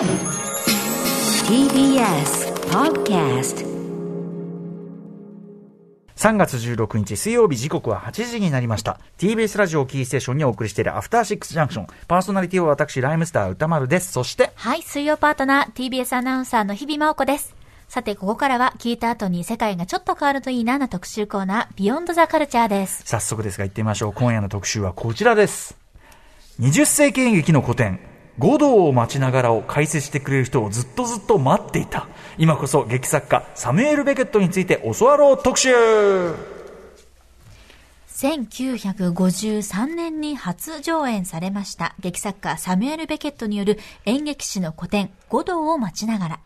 TBS Podcast 3月16日水曜日時刻は8時になりました。TBS ラジオキーステーションにお送りしているアフターシックスジャンクション。パーソナリティは私、ライムスター歌丸です。そして、はい、水曜パートナー、TBS アナウンサーの日々真央子です。さて、ここからは聞いた後に世界がちょっと変わるといいなな特集コーナー、ビヨンドザカルチャーです。早速ですが行ってみましょう。今夜の特集はこちらです。20世紀演劇の古典、五道を待ちながらを解説してくれる人をずっとずっと待っていた。今こそ劇作家、サムエル・ベケットについて教わろう特集1953年に初上演されました劇作家サムエル・ベケットによる演劇史の古典、五道を待ちながら。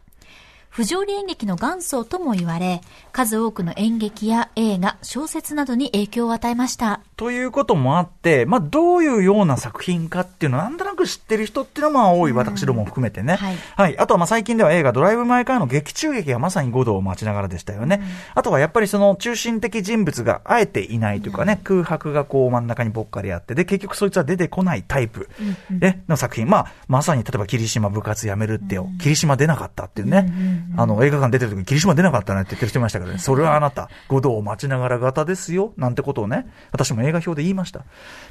不条理演劇の元祖とも言われ、数多くの演劇や映画、小説などに影響を与えました。ということもあって、まあ、どういうような作品かっていうのは、なんとなく知ってる人っていうのはまあ多い、私どもも含めてね。はいあとはまあ最近では映画ドライブ・マイ・カーの劇中劇がまさに五道を待ちながらでしたよね。あとはやっぱりその中心的人物があえていないというかね、空白がこう真ん中にぼっかりあって、で、結局そいつは出てこないタイプ、ねの作品。まあ、まさに例えば霧島部活やめるってよ。霧島出なかったっていうね。あの、映画館出てる時に霧島出なかったねって言ってる人いましたけどね。それはあなた、五道を待ちながら型ですよ。なんてことをね、私も映画表で言いました。っ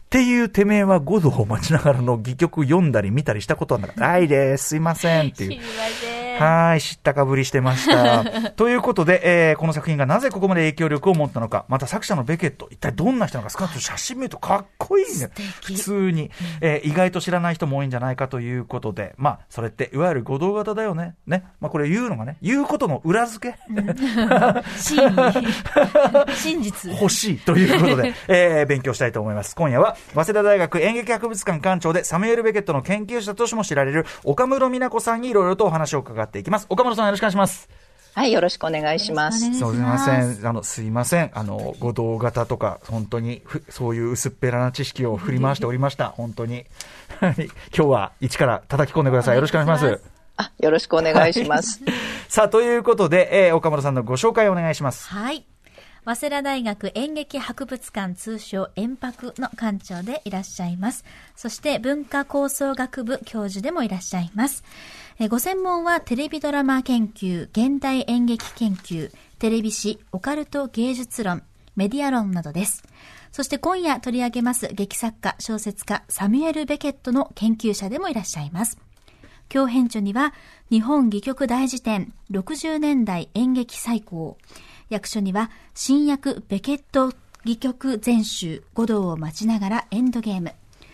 ていうてめえは五道を待ちながらの戯曲読んだり見たりしたことはな。ないです。すいませんっていう。はい、知ったかぶりしてました。ということで、えーこの作品がなぜここまで影響力を持ったのか、また作者のベケット、一体どんな人なのか、スカート写真見るとかっこいいね。普通に、えー意外と知らない人も多いんじゃないかということで、まあ、それって、いわゆる五道型だよね。ね。まあ、これ言うのがね、言うことの裏付け。真実。欲しいということで、えー勉強したいと思います。今夜は、早稲田大学演劇博物館館長で、サムエル・ベケットの研究者としても知られる、岡室美奈子さんにいろいろとお話を伺っていきます。岡室さんよろしくお願いします。はい、よろしくお願いします。すみません。あの、すいません。あの、五道型とか、本当にふ、そういう薄っぺらな知識を振り回しておりました。本当に。はい。今日は一から叩き込んでください。よろしくお願いします。あ、よろしくお願いします。さあ、ということで、えー岡村さんのご紹介をお願いします。はい。早稲田大学演劇博物館通称演博の館長でいらっしゃいます。そして文化構想学部教授でもいらっしゃいます。えご専門はテレビドラマ研究、現代演劇研究、テレビ史、オカルト芸術論、メディア論などです。そして今夜取り上げます劇作家、小説家、サミュエル・ベケットの研究者でもいらっしゃいます。今日編著には、日本戯曲大辞典60年代演劇最高。役所には、新訳ベケット戯曲全集五道を待ちながらエンドゲーム。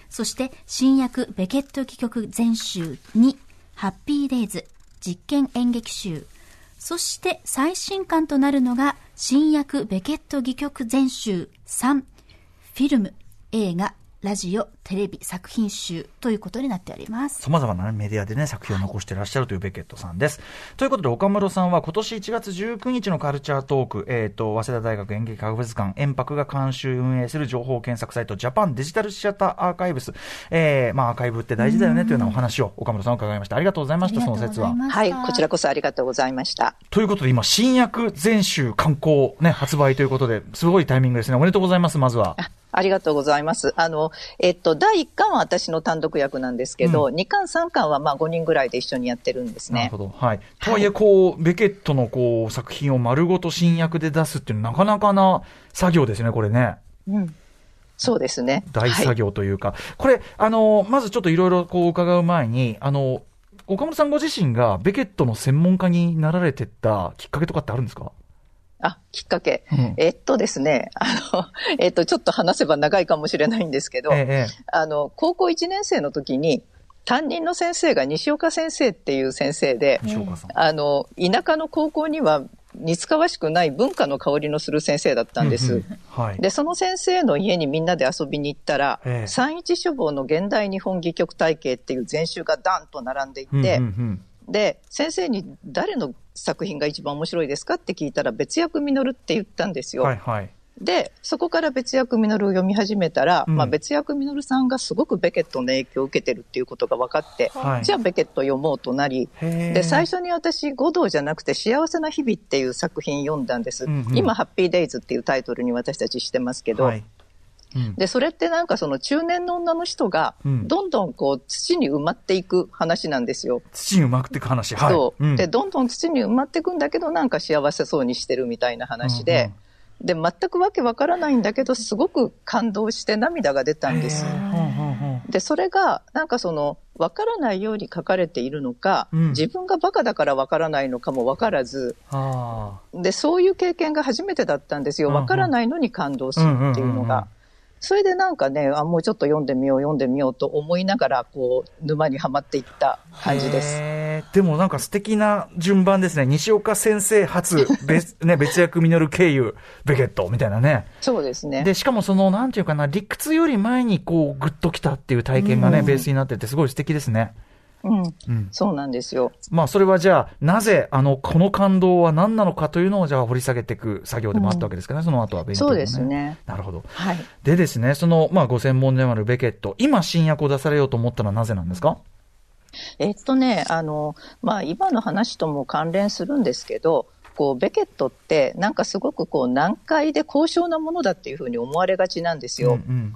そして、新訳ベケット戯曲全集2、ハッピーデイズ実験演劇集。そして、最新刊となるのが、新訳ベケット戯曲全集3、フィルム、映画、ラジオ、テレビ作品集ということになっております。様々なメディアでね、作品を残していらっしゃるというベケットさんです。ということで、岡室さんは今年1月19日のカルチャートーク、えっ、と、早稲田大学演劇博物館、円博が監修運営する情報検索サイト、ジャパンデジタルシアターアーカイブス、えー、まあ、アーカイブって大事だよねというようなお話を岡室さん伺いました。ありがとうございました、その説は。はい、こちらこそありがとうございました。ということで、今、新訳全集刊行、ね、発売ということで、すごいタイミングですね。おめでとうございます、まずは。あありがとうございます。あの、えっと、第1巻は私の単独役なんですけど、う2巻、3巻はまあ5人ぐらいで一緒にやってるんですねなるほ。ど。はい。とはいえ、こう、ベケットのこう、作品を丸ごと新訳で出すっていうのはなかなかな作業ですね、これね。うん。そうですね。大作はい業というか。これ、あの、まずちょっといろいろこう伺う前に、あの、岡本さんご自身がベケットの専門家になられてったきっかけとかってあるんですか？あ、きっかけ。うんえっとですね、あの、えっと、ちょっと話せば長いかもしれないんですけど、ええええあの、高校1年生の時に、担任の先生が西岡先生っていう先生で。あの、田舎の高校には似つかわしくない文化の香りのする先生だったんです。うんうんはい。で、その先生の家にみんなで遊びに行ったら、ええ三一書房の現代日本戯曲体系っていう全集がダンと並んでいて、うんうんうんで、先生に誰の作品が一番面白いですかって聞いたら、別役実って言ったんですよ。はいはい。で、そこから別役実を読み始めたら、うんまあ別役実さんがすごくベケットの影響を受けてるっていうことが分かって、はいじゃあベケット読もうとなり、で、最初に私、五道じゃなくて幸せな日々っていう作品読んだんです。うんうん今、ハッピーデイズっていうタイトルに私たちしてますけど、はい。うん。で、それってなんかその中年の女の人がうん、どんどんこう土に埋まっていく話なんですよ。土にうまくっていく話。はい。そう、ん。で、どんどん土に埋まっていくんだけど、なんか幸せそうにしてるみたいな話で、で、全くわけわからないんだけど、すごく感動して涙が出たんです。で、それが、なんかその、わからないように書かれているのか、うん。自分がバカだからわからないのかもわからず、あ。で、そういう経験が初めてだったんですよ。うんうん。わからないのに感動するっていうのうんうんうんうん。が。それでなんかね、あ、もうちょっと読んでみよう、読んでみようと思いながら、こう、沼にはまっていったあ。感じです。でもなんか素敵な順番ですね。西岡先生初、別、ね、別役ミノル経由、ベケットみたいなね。そうですね。で、しかもその、なんていうかな、理屈より前にこう、グッときたっていう体験がね、うんベースになってて、すごい素敵ですね。うん。うん。そうなんですよ。まあ、それはじゃあ、なぜ、あの、この感動は何なのかというのを、じゃあ、掘り下げていく作業でもあったわけですかね、その後は勉強もそうです。ね。なるほど。はい。でですね、その、まあ、ご専門でもあるベケット、今、新訳を出されようと思ったのはなぜなんですか？えっとね、あの、まあ、今の話とも関連するんですけど、こう、ベケットって、なんかすごくこう、難解で高尚なものだっていうふうに思われがちなんですよ。うんうん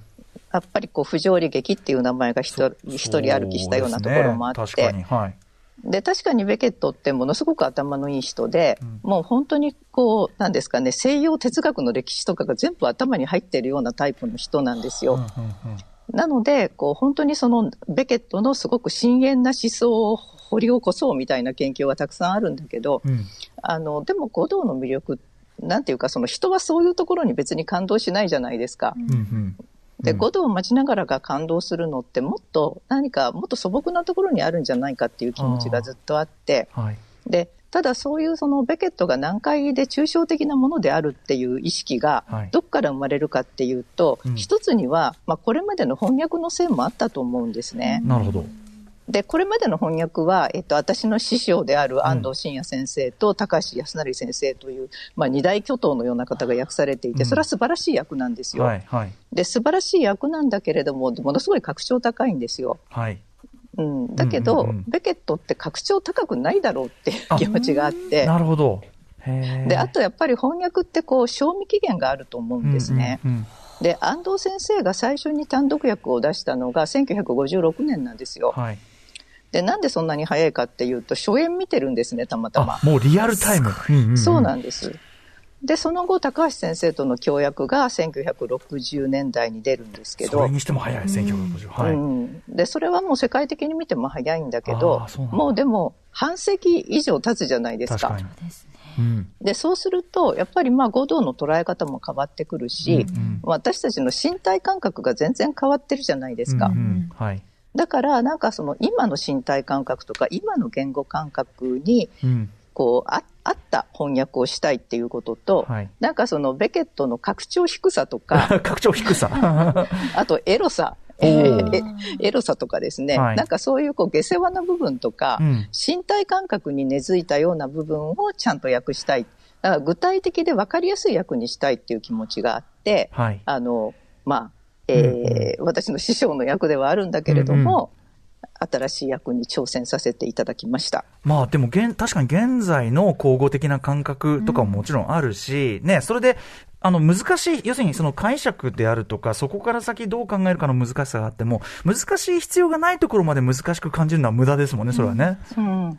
やっぱりこう、不条理劇っていう名前が一人歩きしたようなところもあって、確かに、はい。で、確かにベケットってものすごく頭のいい人で、うん。もう本当にこう、なんですかね、西洋哲学の歴史とかが全部頭に入ってるようなタイプの人なんですよ。うんうんうん。なので、こう、本当にそのベケットのすごく深遠な思想を掘り起こそうみたいな研究がたくさんあるんだけど、うん。あの、でも五道の魅力、なんていうか、その人はそういうところに別に感動しないじゃないですか。うんうんで、うん五道を待ちながらが感動するのってもっと何かもっと素朴なところにあるんじゃないかっていう気持ちがずっとあって、はい。で、ただそういうそのベケットが難解で抽象的なものであるっていう意識がはいどっから生まれるかっていうと、うん一つには、まあこれまでの翻訳のせいもあったと思うんですね。なるほど。で、これまでの翻訳は、えっと、私の師匠である安藤真也先生と高橋康成先生という、まあ二大巨頭のような方が訳されていて、うんそれは素晴らしい役なんですよ。はい、はい、で、素晴らしい役なんだけれども、ものすごい格調高いんですよ。はい。うん。だけど、うんうんうんベケットって格調高くないだろうっていう気持ちがあって。なるほど。で、あとやっぱり翻訳ってこう、賞味期限があると思うんですね。うんうんうんで、安藤先生が最初に単独訳を出したのが1956年なんですよ。はい。で、なんでそんなに早いかっていうと、初演見てるんですね、たまたまあ、。もうリアルタイム。んんんそうなんです。で、その後、高橋先生との協約が1960年代に出るんですけどそれ、にしても早い、1960。はい。うん、で、それはもう世界的に見ても早いんだけどもうでも、半世紀以上経つじゃないですか。確かに。ですね。うん。で、そうすると、やっぱりまあ、五道の捉え方も変わってくるし、うんうん私たちの身体感覚が全然変わってるじゃないですか。うんうんはい。だから、なんかその今の身体感覚とか今の言語感覚に、うん。こう、あ合った翻訳をしたいっていうことと、はい。なんかそのベケットの拡張低さとか、拡張低さ。あとエロさ、おーえエロさとかですね、はいなんかそういうこう下世話な部分とか、うん身体感覚に根付いたような部分をちゃんと訳したい。だから具体的で分かりやすい訳にしたいっていう気持ちがあって、はい。あの、まあ、えー私の師匠の役ではあるんだけれども、新しい役に挑戦させていただきました。まあでも現、確かに現在の口語的な感覚とかももちろんあるし、ね、それで、あの、難しい、要するにその解釈であるとか、そこから先どう考えるかの難しさがあっても、難しい必要がないところまで難しく感じるのは無駄ですもんね、それはね。うん、うん。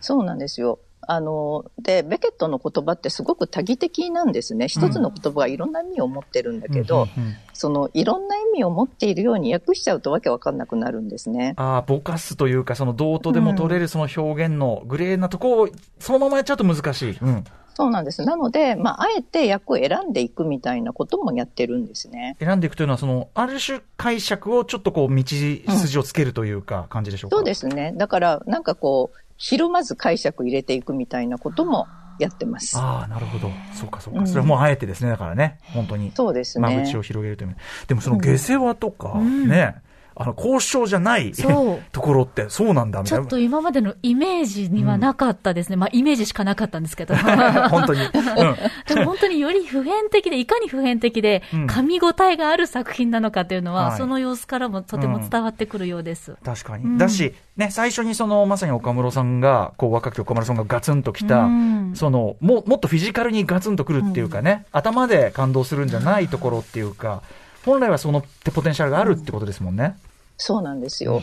そうなんですよ。あの、で、ベケットの言葉ってすごく多義的なんですね。一つの言葉がいろんな意味を持ってるんだけど、うんうんうんそのいろんな意味を持っているように訳しちゃうとわけわかんなくなるんですね。ああ、ぼかすというか、その、どうとでも取れるその表現のグレーなとこを、そのままやっちゃうと難しい。うん。そうなんです。なので、まあ、あえて訳を選んでいくみたいなこともやってるんですね。選んでいくというのは、その、ある種解釈をちょっとこう、道筋をつけるというか、感じでしょうか？そうですね。だから、なんかこう、ひるまず解釈入れていくみたいなこともやってます。ああ、なるほど。そうか、そうか。うんそれはもうあえてですね、だからね、本当に。そうですね。間口を広げるという。でもその下世話とか、ね、あの、交渉じゃないところって、そうなんだ、みたいな。ちょっと今までのイメージにはなかったですね。まあ、イメージしかなかったんですけど。本当に。うん。でも本当により普遍的で、いかに普遍的でうん、噛み応えがある作品なのかというのは、はいその様子からもとても伝わってくるようです。確かに。うんだし、ね、最初にその、まさに岡室さんが、こう、若き岡室さんがガツンときた、うんその、も、もっとフィジカルにガツンとくるっていうかね、頭で感動するんじゃないところっていうか、本来はそのポテンシャルがあるってことですもんね。そうなんですよ。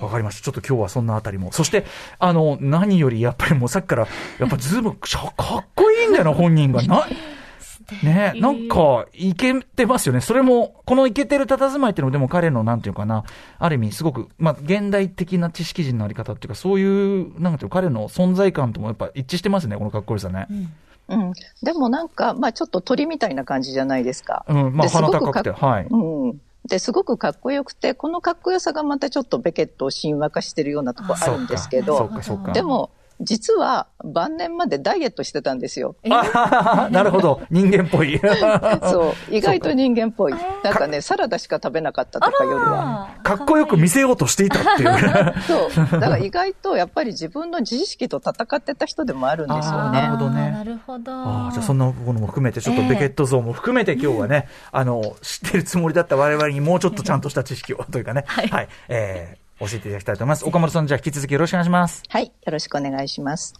わかりました。ちょっと今日はそんなあたりも。そして、あの、何よりやっぱりもうさっきから、やっぱズーム、かっこいいんだよな、本人が。な、ねなんか、いけてますよね。それも、このいけてる佇まいっていうのも、でも彼の、なんていうかな、ある意味、すごく、まあ、現代的な知識人のあり方っていうか、そういう、なんていうか、彼の存在感ともやっぱ一致してますね、このかっこよさね。うんうん、でもなんか、まあちょっと鳥みたいな感じじゃないですか。うん、まあ鼻高くて、はい。うん。で、すごくかっこよくて、このかっこよさがまたちょっっとベケットを神話化してるようなとこあるんですけど、でも、実は晩年までダイエットしてたんですよ。なるほど。人間っぽい。そう。意外と人間っぽい。なんかね、サラダしか食べなかったとか夜は。かっこよく見せようとしていたっていう。そう。だから意外とやっぱり自分の自意識と戦ってた人でもあるんですよね。なるほどね。なるほど。あじゃあそんなものも含めて、ちょっとベケット像も含めて今日はね、あの、知ってるつもりだった我々にもうちょっとちゃんとした知識をというかね。はい。はい、えー教えていただきたいと思います。岡本さん、じゃあ引き続きよろしくお願いします。はい、よろしくお願いします。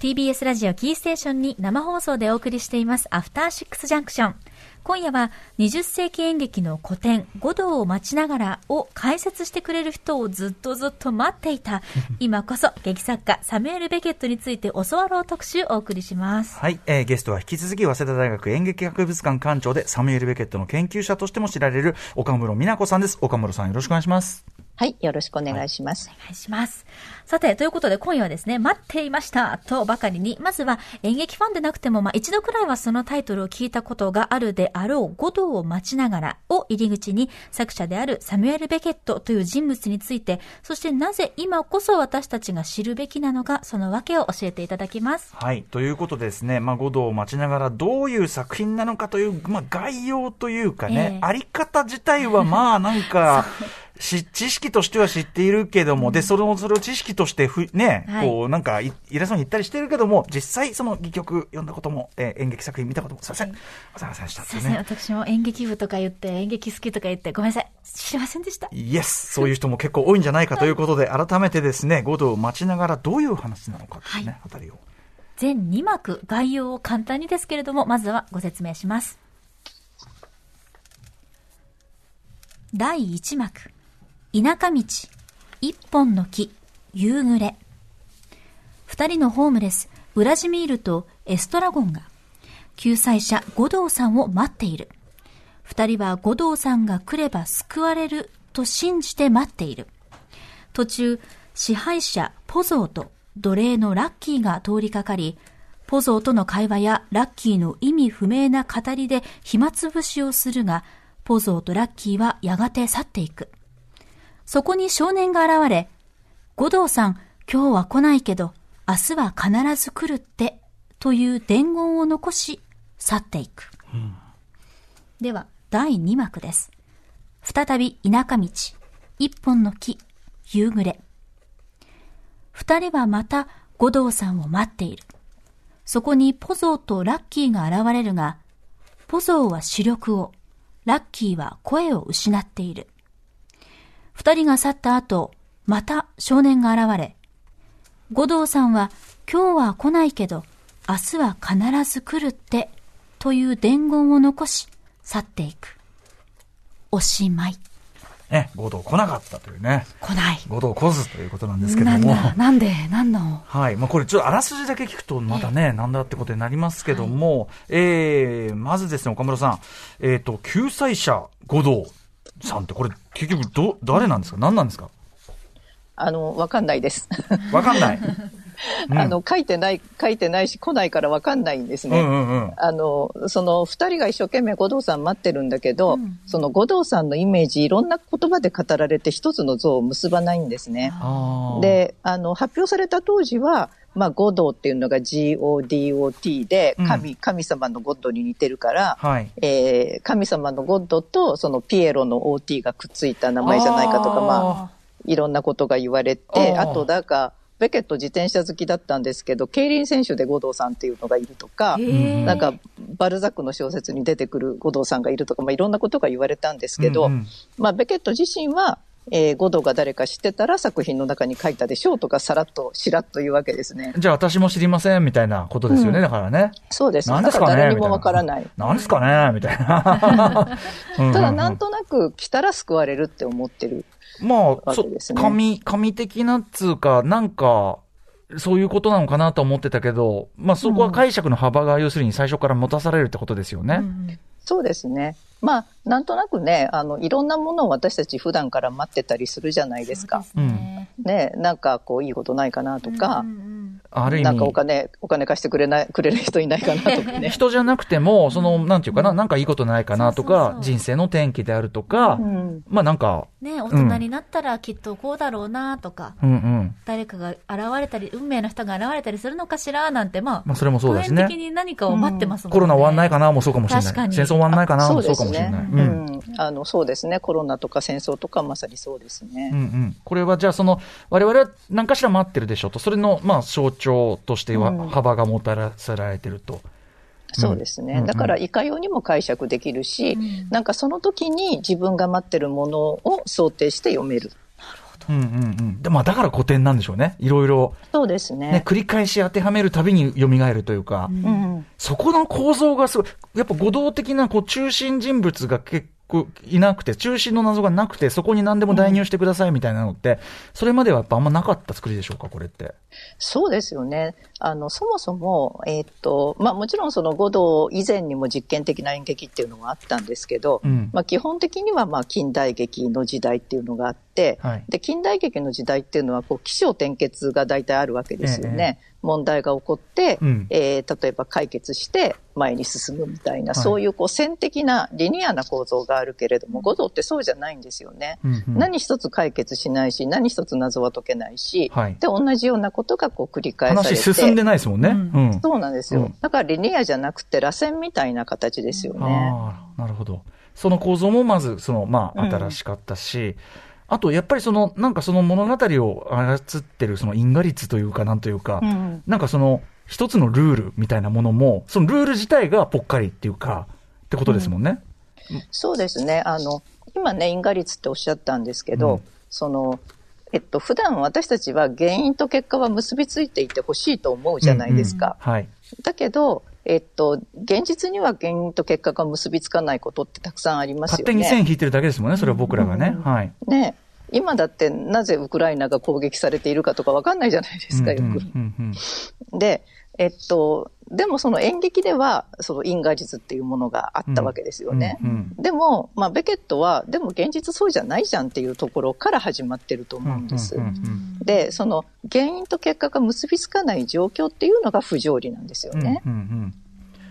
TBS ラジオキーステーションに生放送でお送りしています、アフターシックスジャンクション。今夜は20世紀演劇の古典、五道を待ちながらを解説してくれる人をずっとずっと待っていた、今こそ劇作家サムエル・ベケットについて教わろう特集をお送りします。はい、えー、ゲストは引き続き早稲田大学演劇博物館館長でサムエル・ベケットの研究者としても知られる岡室美奈子さんです。岡室さんよろしくお願いします。はい、よろしくお願いします。はい、お願いします。さて、ということで今夜はですね、待っていましたとばかりに、まずは演劇ファンでなくても、まあ一度くらいはそのタイトルを聞いたことがあるであろう、五道を待ちながらを入り口に、作者であるサミュエル・ベケットという人物について、そしてなぜ今こそ私たちが知るべきなのか、その訳を教えていただきます。はい、ということでですね、まあ五道を待ちながらどういう作品なのかという、まあ概要というかね、えー、あり方自体はまあなんか、し、知識としては知っているけども、で、その、それを知識としてふ、ね、はい、こう、なんか、偉そうに言ったりしてるけども、実際、その戯曲読んだことも、えー、演劇作品見たことも、すいません。おざませんでした、すいません、私も演劇部とか言って、演劇好きとか言って、ごめんなさい。知りませんでした。イエスそういう人も結構多いんじゃないかということで、改めてですね、5度を待ちながらどういう話なのかっていうね、はい、あたりを。全2幕、概要を簡単にですけれども、まずはご説明します。第1幕。田舎道、一本の木、夕暮れ。二人のホームレス、ウラジミールとエストラゴンが、救済者五道さんを待っている。二人は五道さんが来れば救われると信じて待っている。途中、支配者ポゾーと奴隷のラッキーが通りかかり、ポゾーとの会話やラッキーの意味不明な語りで暇つぶしをするが、ポゾーとラッキーはやがて去っていく。そこに少年が現れ、五道さん、今日は来ないけど、明日は必ず来るって、という伝言を残し、去っていく。うん、では、第2幕です。再び田舎道、一本の木、夕暮れ。二人はまた五道さんを待っている。そこにポゾーとラッキーが現れるが、ポゾーは視力を、ラッキーは声を失っている。二人が去った後、また少年が現れ、五道さんは今日は来ないけど、明日は必ず来るって、という伝言を残し、去っていく。おしまい。ね、五道来なかったというね。来ない。五道来ずということなんですけども。なんで、なんの？はい。まあこれちょっとあらすじだけ聞くとまたね、えー、なんだってことになりますけども、はい、えー、まずですね、岡村さん、えっ、ー、と、救済者五道さんってこれ結局ど、誰なんですか？何なんですか？あの、わかんないです。わかんない。あの、書いてない、書いてないし、来ないからわかんないんですね。うんうんうん、あの、その二人が一生懸命五道さん待ってるんだけど、うん、その五道さんのイメージ、いろんな言葉で語られて一つの像を結ばないんですね。で、あの、発表された当時は、まあ、ゴドっていうのが GODOT で神、うん、神様のゴッドに似てるから、はい、えー、神様のゴッドとそのピエロの OT がくっついた名前じゃないかとか、まあ、いろんなことが言われて、あと、だから、ベケット自転車好きだったんですけど、競輪選手で五道さんっていうのがいるとか、なんか、バルザックの小説に出てくる五道さんがいるとか、まあ、いろんなことが言われたんですけど、うんうん、まあ、ベケット自身は、えー、五道が誰か知ってたら作品の中に書いたでしょうとか、さらっと、しらっと言うわけですね。じゃあ私も知りませんみたいなことですよね、うん、だからね。そうです。何ですかね誰にもわからない。何ですかねみたいな。ただ、なんとなく来たら救われるって思ってる、まあ、そう、神、神的なっつうか、なんか、そういうことなのかなと思ってたけど、まあそこは解釈の幅が要するに最初から持たされるってことですよね。うん、そうですね。まあ、なんとなくね、あの、いろんなものを私たち普段から待ってたりするじゃないですか。すねね、なんかこう、いいことないかなとか、うんうんある意味。なんかお金、お金貸してくれない、くれる人いないかなとかね。人じゃなくても、その、なんていうかな、なんかいいことないかなとか、人生の転機であるとか、うん、まあなんか。ね、大人になったらきっとこうだろうなとか、うんうん、誰かが現れたり、運命の人が現れたりするのかしらなんて、まあ、まあそれもそうだしね。的に何かを待ってますもんね、コロナ終わんないかなもそうかもしれない。確かに。戦争終わんないかなもそうかもしれない。うん。あの、そうですね。コロナとか戦争とかまさにそうですね。うんうん。これはじゃあその、我々は何かしら待ってるでしょうと、それの、まあ象徴としては幅がもたらされてると。そうですね、うんだからいかようにも解釈できるし、うん、なんかその時に自分が待ってるものを想定して読める。うんうんうん。で、まあだから古典なんでしょうね。いろいろ。そうですね。ね繰り返し当てはめるたびに蘇るというか。うん、そこの構造がすごい。やっぱ五道的なこう中心人物が結いなくて、中心の謎がなくて、そこに何でも代入してくださいみたいなのって、うん、それまではやっぱあんまなかった作りでしょうか、これって。そうですよね。あの、そもそも、えー、っと、まあもちろんその五道以前にも実験的な演劇っていうのがあったんですけど、うん、まあ基本的にはまあ近代劇の時代っていうのがあって、はい、で、近代劇の時代っていうのは、こう、起承転結が大体あるわけですよね。ええ問題が起こって、うん、えー、例えば解決して前に進むみたいな、はい、そういうこう線的なリニアな構造があるけれども、五道ってそうじゃないんですよね。うんうん、何一つ解決しないし、何一つ謎は解けないし、はい、で、同じようなことがこう繰り返されて。話進んでないですもんね。うん、そうなんですよ。だからリニアじゃなくて螺旋みたいな形ですよね。なるほど。その構造もまず、その、まあ、新しかったし、あと、やっぱりその、なんかその物語を操ってるその因果率というか、なんというか、うん、なんかその、一つのルールみたいなものも、そのルール自体がぽっかりっていうか、ってことですもんね。うん、そうですね。あの、今ね、因果率っておっしゃったんですけど、うん、その、えっと、普段私たちは原因と結果は結びついていてほしいと思うじゃないですか。うんうん、はい。だけど、えっと、現実には原因と結果が結びつかないことってたくさんありますよね。勝手に線引いてるだけですもんね、それは僕らがね。うん、はい。ね。今だってなぜウクライナが攻撃されているかとかわかんないじゃないですか、よく。で、えっと、でもその演劇では、その因果術っていうものがあったわけですよね。でも、まあ、ベケットは、でも現実そうじゃないじゃんっていうところから始まってると思うんです。で、その原因と結果が結びつかない状況っていうのが不条理なんですよね。うんうんうん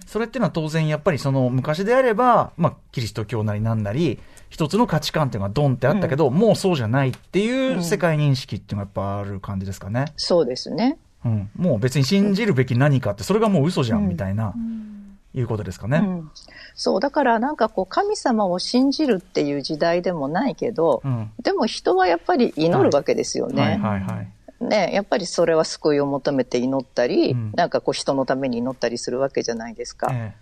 それっていうのは当然やっぱりその昔であれば、まあ、キリスト教なりなんなり、一つの価値観っていうのがドンってあったけど、うん、もうそうじゃないっていう世界認識っていうのがやっぱある感じですかね。そうですね。うん。もう別に信じるべき何かって、それがもう嘘じゃんみたいな。いうことですかね、うん、そうだからなんかこう神様を信じるっていう時代でもないけど、うん、でも人はやっぱり祈るわけですよね。はい、はい、はい。ね、やっぱりそれは救いを求めて祈ったり、うん、なんかこう人のために祈ったりするわけじゃないですか。え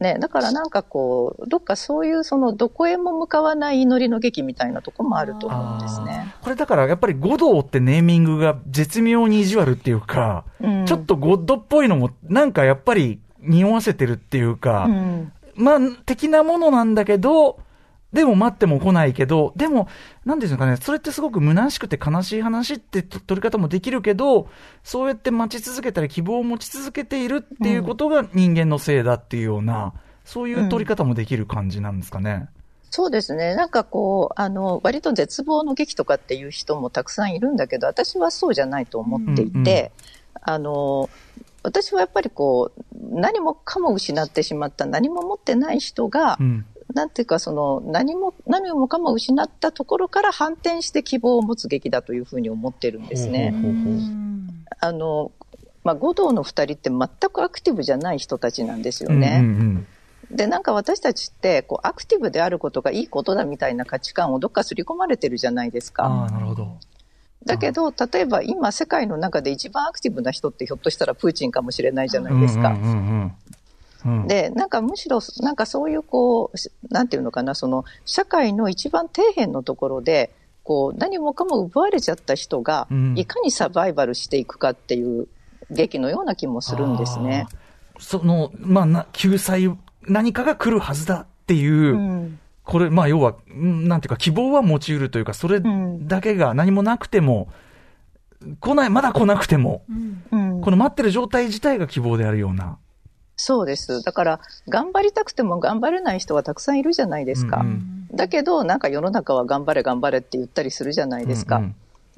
え、ね、だからなんかこう、どっかそういうそのどこへも向かわない祈りの劇みたいなとこもあると思うんですね。これだからやっぱり五道ってネーミングが絶妙に意地悪っていうか、うん、ちょっとゴッドっぽいのもなんかやっぱり匂わせてるっていうか、うん、まあ、的なものなんだけど、でも待っても来ないけど、でも、なんですかね、それってすごく虚しくて悲しい話って取り方もできるけど、そうやって待ち続けたり希望を持ち続けているっていうことが人間のせいだっていうような、うん、そういう取り方もできる感じなんですかね。そうですね。なんかこう、あの、割と絶望の劇とかっていう人もたくさんいるんだけど、私はそうじゃないと思っていて、うんうん、あの、私はやっぱりこう、何もかも失ってしまった、何も持ってない人が、うんなんていうか、その、何も、何もかも失ったところから反転して希望を持つ劇だというふうに思ってるんですね。あの、まあ、五道の二人って全くアクティブじゃない人たちなんですよね。うんうんうんで、なんか私たちって、こう、アクティブであることがいいことだみたいな価値観をどっか刷り込まれてるじゃないですか。ああ、なるほど。だけど、例えば今世界の中で一番アクティブな人ってひょっとしたらプーチンかもしれないじゃないですか。うんうんうんうんで、なんかむしろ、なんかそういうこう、なんていうのかな、その、社会の一番底辺のところで、こう、何もかも奪われちゃった人が、いかにサバイバルしていくかっていう劇のような気もするんですね。その、まあな、救済、何かが来るはずだっていう、うん、これ、まあ要は、なんていうか希望は持ち得るというか、それだけが何もなくても、来ない、まだ来なくても、うん、この待ってる状態自体が希望であるような。そうです。だから、頑張りたくても頑張れない人はたくさんいるじゃないですか。うんうん、だけど、なんか世の中は頑張れ頑張れって言ったりするじゃないですか。うんうん、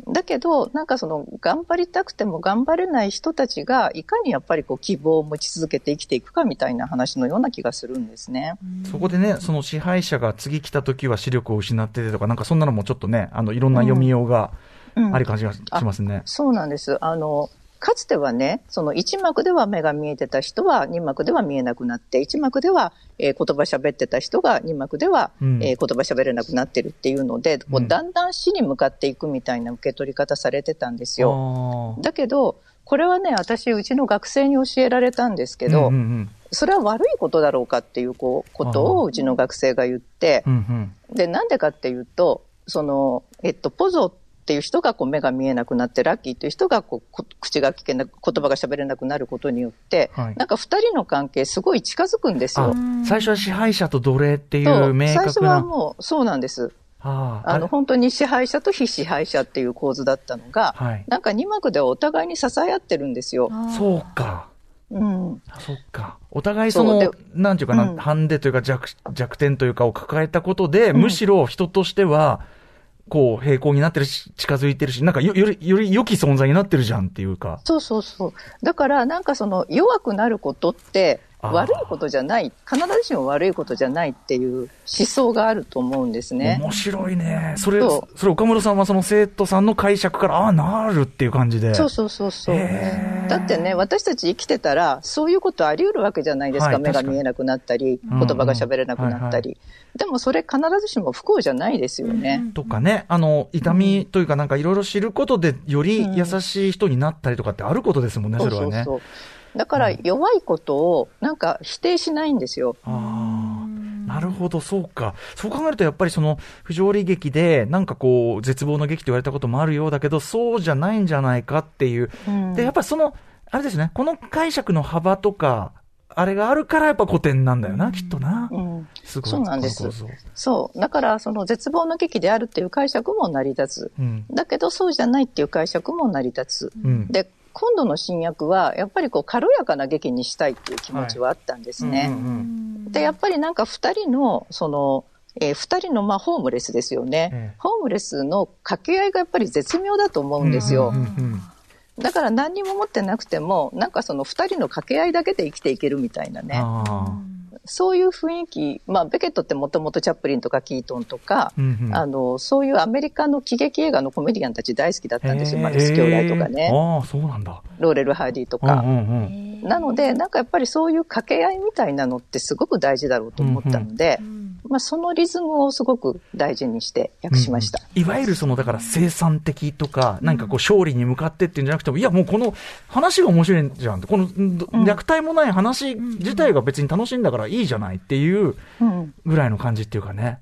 だけど、なんかその、頑張りたくても頑張れない人たちが、いかにやっぱりこう、希望を持ち続けて生きていくかみたいな話のような気がするんですね。そこでね、その支配者が次来た時は視力を失っててとか、なんかそんなのもちょっとね、あの、いろんな読みようがある感じがしますね。うん、そうなんです。あの、かつてはね、その1幕では目が見えてた人は2幕では見えなくなって、1幕では、えー、言葉喋ってた人が2幕では、うん、えー、言葉喋れなくなってるっていうので、こうだんだん死に向かっていくみたいな受け取り方されてたんですよ。だけど、これはね、私、うちの学生に教えられたんですけど、うんうんうん、それは悪いことだろうかっていうこうことをうちの学生が言って、うんうん、で、なんでかっていうと、その、えっと、ポゾっていう人がこう目が見えなくなって、ラッキーっていう人がこう口が聞けな、言葉が喋れなくなることによって、はい、なんか二人の関係すごい近づくんですよ。最初は支配者と奴隷っていう明確な。最初はもう、そうなんです。ああの、本当に支配者と非支配者っていう構図だったのが、はい、なんか二幕ではお互いに支え合ってるんですよ。そうか。うん。そっか。お互いその、なんていうかな、うん、ハンデというか弱弱点というかを抱えたことで、うん、むしろ人としては、こう、平行になってるし、近づいてるし、なんかよ、より、より良き存在になってるじゃんっていうか。そうそうそう。だから、なんかその、弱くなることって、悪いことじゃない、必ずしも悪いことじゃないっていう思想があると思うんですね。面白いね。それ、それ岡村さんはその生徒さんの解釈から、ああ、なるっていう感じで。そうそうそうそう。だってね、私たち生きてたら、そういうことあり得るわけじゃないですか。はい、目が見えなくなったり、言葉が喋れなくなったり。でもそれ必ずしも不幸じゃないですよね。とかね、あの、痛みというかなんかいろいろ知ることで、より優しい人になったりとかってあることですもんね、それはね。そうそうそうだから弱いことをなんか否定しないんですよ。あなるほど、そうか。そう考えると、やっぱりその、不条理劇で、なんかこう、絶望の劇と言われたこともあるようだけど、そうじゃないんじゃないかっていう。うん、で、やっぱりその、あれですね、この解釈の幅とか、あれがあるからやっぱ古典なんだよな、うん、きっとな。うん。すごい。そうなんです。そう。だから、その絶望の劇であるっていう解釈も成り立つ。うん、だけど、そうじゃないっていう解釈も成り立つ。うん、で、今度の新薬は、やっぱりこう軽やかな劇にしたいっていう気持ちはあったんですね。で、やっぱりなんか二人の、その、えー、二人のまあホームレスですよね、うん、ホームレスの掛け合いがやっぱり絶妙だと思うんですよ。だから何にも持ってなくても、なんかその二人の掛け合いだけで生きていけるみたいなね。そういう雰囲気、まあ、ベケットってもともとチャップリンとかキートンとか、うんうん、あの、そういうアメリカの喜劇映画のコメディアンたち大好きだったんですよ。マリス兄弟とかね。ああ、そうなんだ。ローレル・ハーディとか。うんうんうん、なので、なんかやっぱりそういう掛け合いみたいなのってすごく大事だろうと思ったので、うんうん、まあ、そのリズムをすごく大事にして訳しました。うん、いわゆるその、だから生産的とか、なんかこう勝利に向かってっていうんじゃなくても、いやもうこの話が面白いじゃん。この虐待もない話自体が別に楽しいんだからいいじゃないっていう、いうぐらいの感じっていうかね。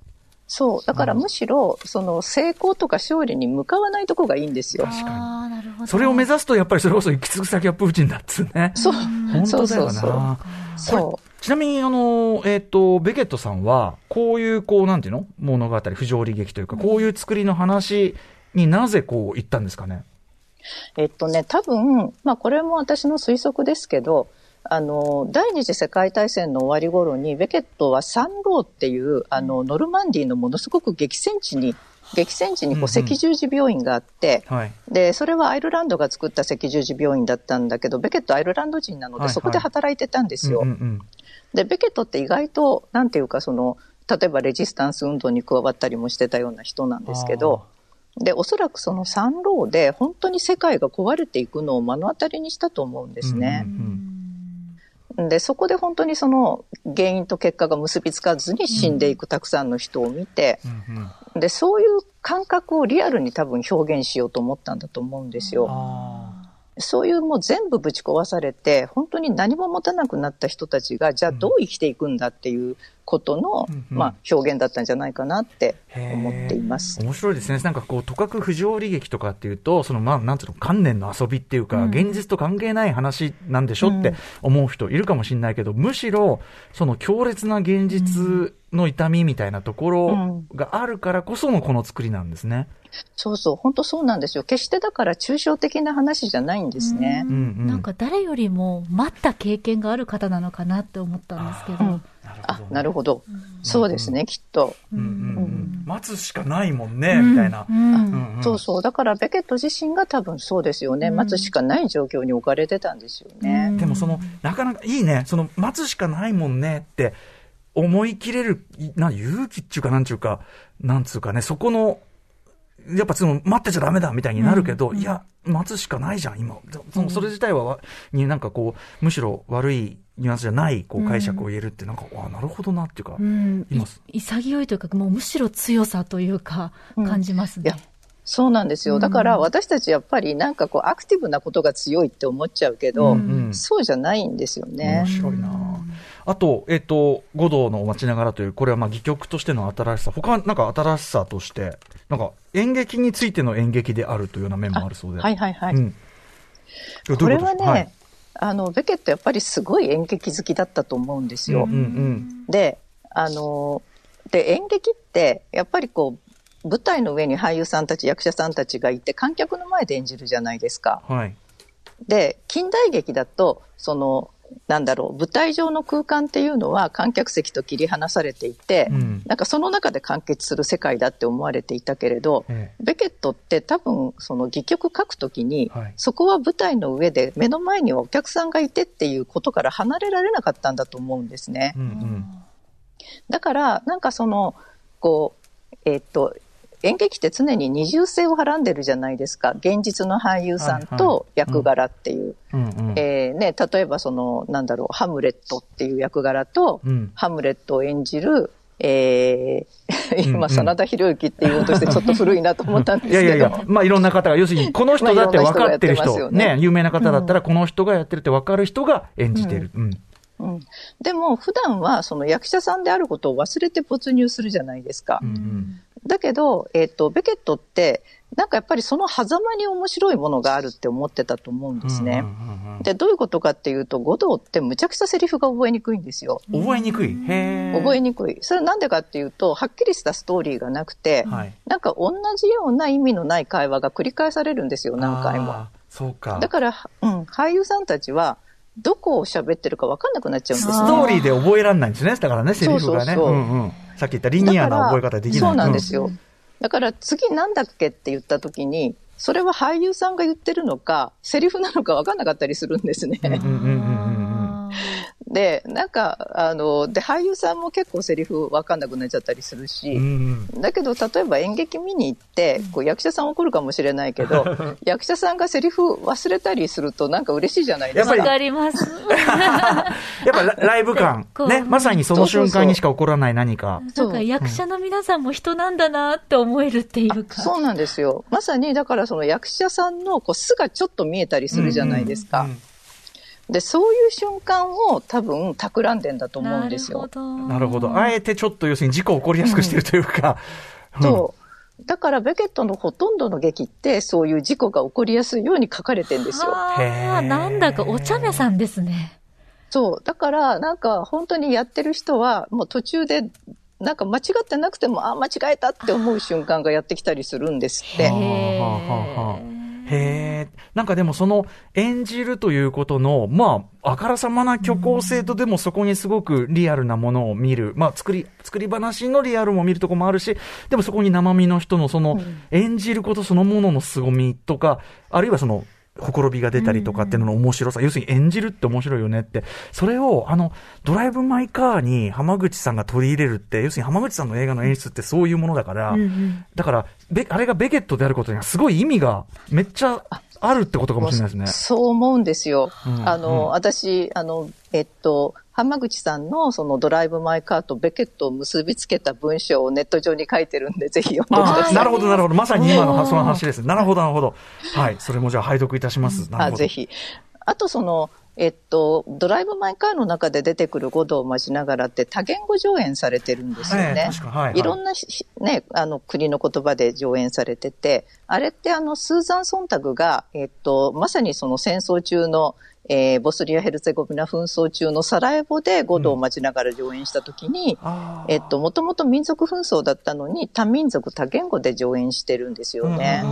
そう。だからむしろ、その成功とか勝利に向かわないとこがいいんですよ。確かに。それを目指すと、やっぱりそれこそ行き着く先はプーチンだっつね。そう。本当だよな。そう。ちなみに、あの、えっ、ー、と、ベケットさんは、こういう、こう、なんていうの物語、不条理劇というか、こういう作りの話になぜこう、行ったんですかね？えっとね、多分、まあ、これも私の推測ですけど、あの、第二次世界大戦の終わり頃に、ベケットはサンローっていう、あの、ノルマンディーのものすごく激戦地に、激戦地にこう赤十字病院があって、うんうんはい、で、それはアイルランドが作った赤十字病院だったんだけど、ベケットアイルランド人なので、そこで働いてたんですよ。で、ベケットって意外と、なんていうか、その、例えばレジスタンス運動に加わったりもしてたような人なんですけど、で、おそらくそのサンローで本当に世界が壊れていくのを目の当たりにしたと思うんですね。うんうんで、そこで本当にその原因と結果が結びつかずに死んでいくたくさんの人を見て、うん、で、そういう感覚をリアルに多分表現しようと思ったんだと思うんですよ。そういうもう全部ぶち壊されて、本当に何も持たなくなった人たちが、じゃあどう生きていくんだっていうことの、うんまあ、表現だったんじゃないかなって思っています。面白いですね。なんかこう、とかく不条理劇とかっていうと、その、まあ、なんつうの、観念の遊びっていうか、うん。現実と関係ない話なんでしょって思う人いるかもしれないけど、むしろ、その強烈な現実の痛みみたいなところがあるからこそのこの作りなんですね。そうそう、本当そうなんですよ。決してだから抽象的な話じゃないんですね。うんうんうんなんか誰よりも待った経験がある方なのかなって思ったんですけど。うんあ、なるほど。そうですね、きっと。うんうん待つしかないもんね、うんみたいな。うんうんうんそうそう。だから、ベケット自身が多分そうですよね。うん待つしかない状況に置かれてたんですよね。うんでもその、なかなかいいね、その、待つしかないもんねって、思い切れる、いな、勇気っていうか、なんちゅうか、なんつうかね、そこの、やっぱその、待ってちゃダメだみたいになるけど、いや、待つしかないじゃん、今。そのそれ自体はわ、になんかこう、むしろ悪いニュアンスじゃない、こう、解釈を言えるって、なんか、あなるほどなっていうかう、ん。今い潔いというか、もうむしろ強さというか、うん感じますね。いや。そうなんですよ。だから私たちやっぱりなんかこうアクティブなことが強いって思っちゃうけど、うん。そうじゃないんですよね。面。白いなあと、えっ、と、五道の待ちながらという、これはまあ戯曲としての新しさ、他なんか新しさとして、なんか演劇についての演劇であるというような面もあるそうで。はいはいはい。うん。これはね、はいあの、ベケットやっぱりすごい演劇好きだったと思うんですよ。うんうんで、あの、で、演劇って、やっぱりこう、舞台の上に俳優さんたち、役者さんたちがいて、観客の前で演じるじゃないですか。はい。で、近代劇だと、その、なんだろう、舞台上の空間っていうのは観客席と切り離されていて、うんなんかその中で完結する世界だって思われていたけれど、えベケットって多分その戯曲書くときに、はいそこは舞台の上で目の前にはお客さんがいてっていうことから離れられなかったんだと思うんですねえ。うんうん。だから、なんかその、こう、えっと、演劇って常に二重性をはらんでるじゃないですか。現実の俳優さんと役柄っていう。うんうん。えーね、例えばその、なんだろう、ハムレットっていう役柄と、うんハムレットを演じる、えー、うんうん 今、真田広之って言おうとしてちょっと古いなと思ったんですけど。いやいやいや、まあいろんな方が、要するに、この人だって分かってる人、人ねね、有名な方だったら、この人がやってるって分かる人が演じてる。うん。うん、でも、普段はその役者さんであることを忘れて没入するじゃないですか。うんうん。だけど、えっ、と、ベケットって、なんかやっぱりその狭間に面白いものがあるって思ってたと思うんですね。で、どういうことかっていうと、五道ってむちゃくちゃセリフが覚えにくいんですよ。うん覚えにくい。覚えにくい。それはなんでかっていうと、はっきりしたストーリーがなくて、はい。なんか同じような意味のない会話が繰り返されるんですよ、何回も。そうか。だから、うん、俳優さんたちは、どこを喋ってるか分かんなくなっちゃうんですスね。トーリーで覚えられないんですね。だからね、セリフがね。そうそうそううんうん。さっき言ったリニアな覚え方できない。そうなんですよ。だから次なんだっけって言った時に、それは俳優さんが言ってるのか、セリフなのか分かんなかったりするんですね。うんうんうんうんうん で、なんか、あの、で、俳優さんも結構セリフ分かんなくなっちゃったりするし、うんうん。だけど、例えば演劇見に行って、こう役者さん怒るかもしれないけど、役者さんがセリフ忘れたりするとなんか嬉しいじゃないですか。やっぱりわかります。やっぱラライブ感ね。まさにその瞬間にしか起こらない何か。なんか役者の皆さんも人なんだなって思えるっていうか。そうなんですよ。まさに、だからその役者さんのこう素がちょっと見えたりするじゃないですか。で、そういう瞬間を多分企んでんだと思うんですよ。なるほど。なるほど。あえてちょっと要するに事故起こりやすくしてるというか。う んそう。だからベケットのほとんどの劇ってそういう事故が起こりやすいように書かれてんですよ。へーああ、なんだかお茶目さんですね。そう。だからなんか本当にやってる人はもう途中でなんか間違ってなくても、あ、間違えたって思う瞬間がやってきたりするんですって。はあはあはあへえ。なんかでもその演じるということの、まあ、あからさまな虚構性とでもそこにすごくリアルなものを見る。まあ、作り、作り話のリアルも見るとこもあるし、でもそこに生身の人のその演じることそのものの凄みとか、あるいはその、ほころびが出たりとかっていうのの面白さ、要するに演じるって面白いよねって、それを、あの、ドライブ・マイ・カーに浜口さんが取り入れるって、要するに浜口さんの映画の演出ってそういうものだから、うんうん。だから、べ、あれがベケットであることにはすごい意味がめっちゃあるってことかもしれないですね。そう思うんですよ。うんあの、うん。私、あの、えっと、浜口さんのそのドライブ・マイ・カーとベケットを結びつけた文章をネット上に書いてるんで、ぜひ読んでください。なるほど、なるほど。まさに今のその話です。なるほど、なるほど。はい。それもじゃあ拝読いたします。あ、ぜひ。あとその、えっと、ドライブ・マイ・カーの中で出てくる五道を待ちながらって多言語上演されてるんですよね。はいはい、いろんな、ね、あの国の言葉で上演されてて、あれってあの、スーザン・ソンタグが、えっと、まさにその戦争中のえー、ボスリア・ヘルツェゴビナ紛争中のサラエボで五道を待ちながら上演したときに、うん、えっと、もともと民族紛争だったのに、多民族、多言語で上演してるんですよね。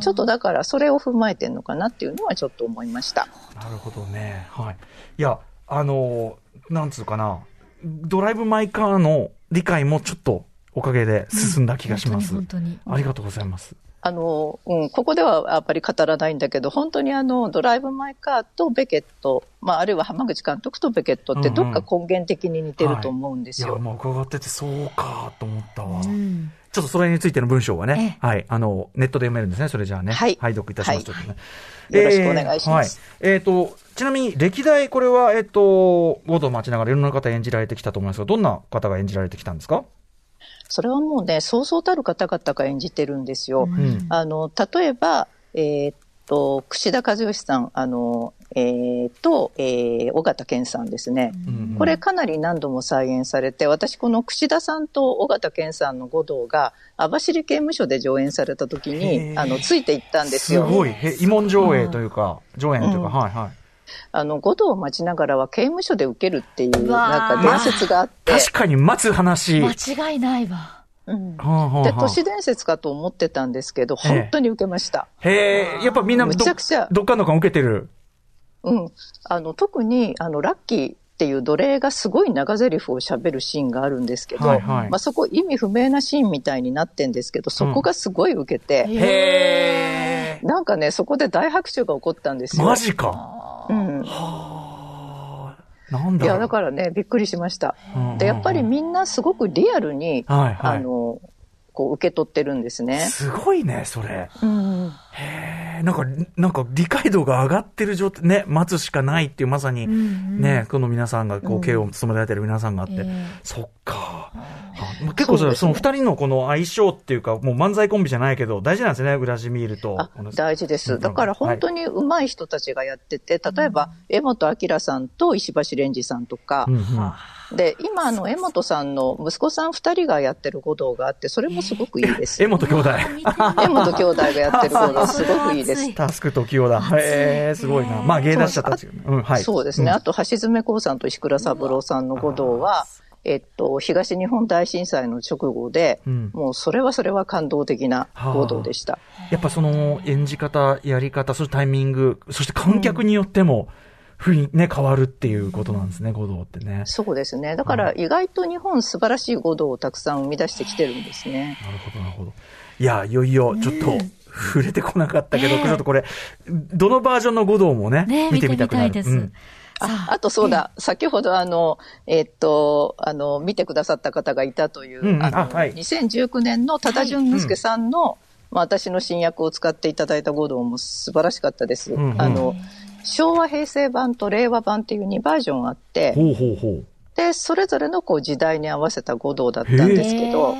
ちょっとだから、それを踏まえてるのかなっていうのはちょっと思いました。なるほどね。はい。いや、あの、なんつうかな、ドライブ・マイ・カーの理解もちょっとおかげで進んだ気がします。うん、本当に本当にありがとうございます。あの、うん、ここではやっぱり語らないんだけど、本当にあの、ドライブ・マイ・カーとベケット、まあ、あるいは浜口監督とベケットってどっか根源的に似てると思うんですよ。うんうんはい、いや、もう伺っててそうかと思ったわ。うんちょっとそれについての文章はね、はい、あの、ネットで読めるんですね、それじゃあね。はい。はい、読いたします、はいね、よろしくお願いします。えー、はい、えっ、ー、と、ちなみに歴代、これは、えっ、ー、と、ゴードを待ちながらいろんな方演じられてきたと思いますが、どんな方が演じられてきたんですか？それはもうね、そうそうたる方々が演じてるんですよ。うん、あの、例えば、えー、っと、串田和義さん、あの、えー、と、えー、尾形健さんですね、うんうん。これかなり何度も再現されて、私この串田さんと尾形健さんの五道が網走刑務所で上演された時に、あの、ついていったんですよ。すごい。慰問上映というか、うん、上演というか、うん、はいはい。あの、五道を待ちながらは刑務所で受けるっていう、なんか伝説があって。確かに待つ話。間違いないわ。うん、で、都市伝説かと思ってたんですけど、本当に受けました。へえ、やっぱみんなむちゃくちゃ。どっかのか受けてる？うん。あの、特に、あの、ラッキーっていう奴隷がすごい長台詞を喋るシーンがあるんですけど、はいはい、まあそこ意味不明なシーンみたいになってんですけど、そこがすごい受けて、うん、へなんかね、そこで大拍手が起こったんですよ。マジか。うん。はあなんだいや、だからね、びっくりしました。で、やっぱりみんなすごくリアルに、はいはい、あの、こう受け取ってるんですね。すごいね、それ。うん、へえ、なんか、なんか理解度が上がってる状態、ね、待つしかないっていう、まさに、ね、この皆さんが、こう、刑を務められてる皆さんがあって、そっか。結構それ、その二人のこの相性っていうか、もう漫才コンビじゃないけど、大事なんですね、ウラジミールと。大事です。だから本当に上手い人たちがやってて、例えば、江本明さんと石橋蓮司さんとか、うんうんで、今、あの、江本さんの息子さん二人がやってる護道があって、それもすごくいいです。江本兄弟。江本兄弟がやってる護道、すごくいいです。タスク時代だ。へえ、すごいな。まあ、芸出しちゃったんですよね。うん、はい。そうですね。あと、橋爪光さんと石倉三郎さんの護道は、えっと、東日本大震災の直後で、うん、もうそれはそれは感動的な行動でした。はあ、やっぱその演じ方、やり方、そしてタイミング、そして観客によっても、ふいね、変わるっていうことなんですね、五道ってね。そうですね。だから意外と日本素晴らしい五道をたくさん生み出してきてるんですね。なるほど、なるほど。いや、いよいよ、ちょっと、触れてこなかったけど、ちょっとこれ、どのバージョンの五道もね、ね見てみたくなる。見てみたいです。うんああとそうだ、先ほどあの、えー、っと、あの、見てくださった方がいたという、うん、あの、あはい、2019年の多田淳之介さんの、はい。まあ、私の新訳を使っていただいた語道も素晴らしかったです。うんうん、あの、昭和平成版と令和版っていう2バージョンあって、ほうほうほう。で、それぞれのこう時代に合わせた語道だったんですけど、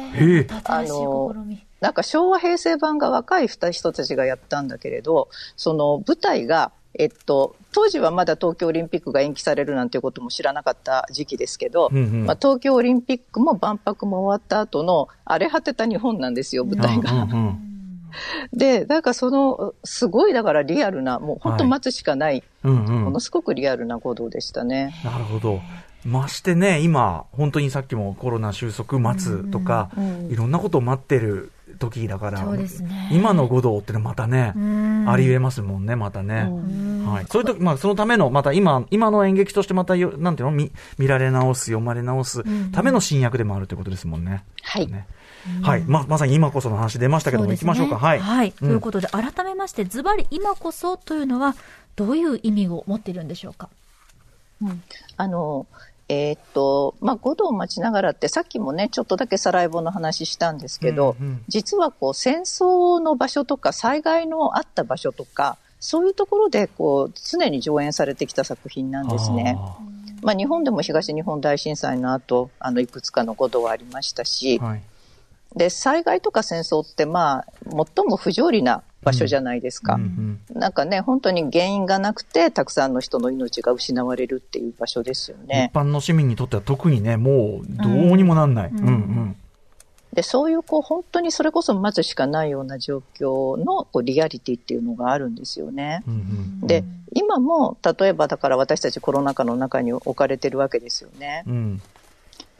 あの、なんか昭和平成版が若い人たちがやったんだけれど、その舞台が、えっと、当時はまだ東京オリンピックが延期されるなんていうことも知らなかった時期ですけど、うんうん、まあ、東京オリンピックも万博も終わった後の荒れ果てた日本なんですよ、舞台が。うんうんうん で、なんかその、すごいだからリアルな、もう本当待つしかない、はいうんうん、ものすごくリアルな行動でしたね。なるほど。ましてね、今、本当にさっきもコロナ収束待つとか、うんうん、いろんなことを待ってる時だから、ね、今の五道ってのはまたね、ありえますもんね、またね。はい。そういう時、まあ、そのための、また今、今の演劇としてまた、なんていうの？見、見られ直す、読まれ直すための新薬でもあるということですもんね。はい。ねはい、ままさに今こその話出ましたけども、ね、きましょうか。はい。はい。ということで、改めまして、ズバリ今こそというのは、どういう意味を持っているんでしょうか？うん、あの、えー、っと、まあ、五度を待ちながらって、さっきもね、ちょっとだけサライボの話したんですけど、うんうん、実はこう、戦争の場所とか、災害のあった場所とか、そういうところで、こう、常に上演されてきた作品なんですね。まあ、日本でも東日本大震災の後、あの、いくつかのことはありましたし、はい、で、災害とか戦争って、まあ、最も不条理な場所じゃないですか。うんうん、なんかね、本当に原因がなくて、たくさんの人の命が失われるっていう場所ですよね。一般の市民にとっては特にね、もうどうにもなんない。うん、うんうんで、そういう、こう、本当にそれこそ待つしかないような状況の、こう、リアリティっていうのがあるんですよね。うんうん、で、今も、例えばだから私たちコロナ禍の中に置かれてるわけですよね。うん、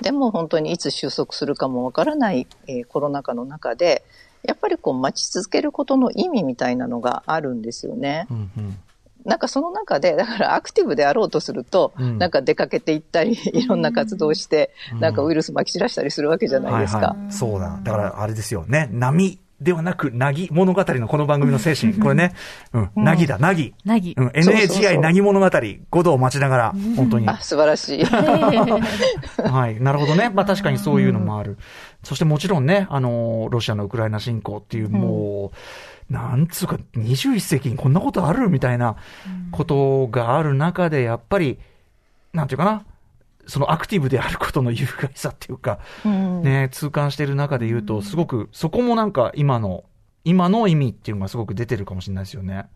でも本当にいつ収束するかもわからない、えー、コロナ禍の中で、やっぱりこう、待ち続けることの意味みたいなのがあるんですよね。うんうんなんかその中で、だからアクティブであろうとすると、うん、なんか出かけていったり、いろんな活動をして、うん、なんかウイルス撒き散らしたりするわけじゃないですか。はいはい、そうだ。だからあれですよね。波ではなく、なぎ物語のこの番組の精神。これね。うん。なぎだ、なぎ。なぎ。うん。NHI なぎ物語。5度を待ちながら、本当に。あ、素晴らしい。はい。なるほどね。まあ確かにそういうのもある。そしてもちろんね、あの、ロシアのウクライナ侵攻っていう、もう、なんつうか、21世紀にこんなことあるみたいなことがある中で、やっぱり、なんていうかな、そのアクティブであることの有害さっていうか、ね、痛感している中で言うと、すごく、そこもなんか今の、今の意味っていうのがすごく出てるかもしれないですよね。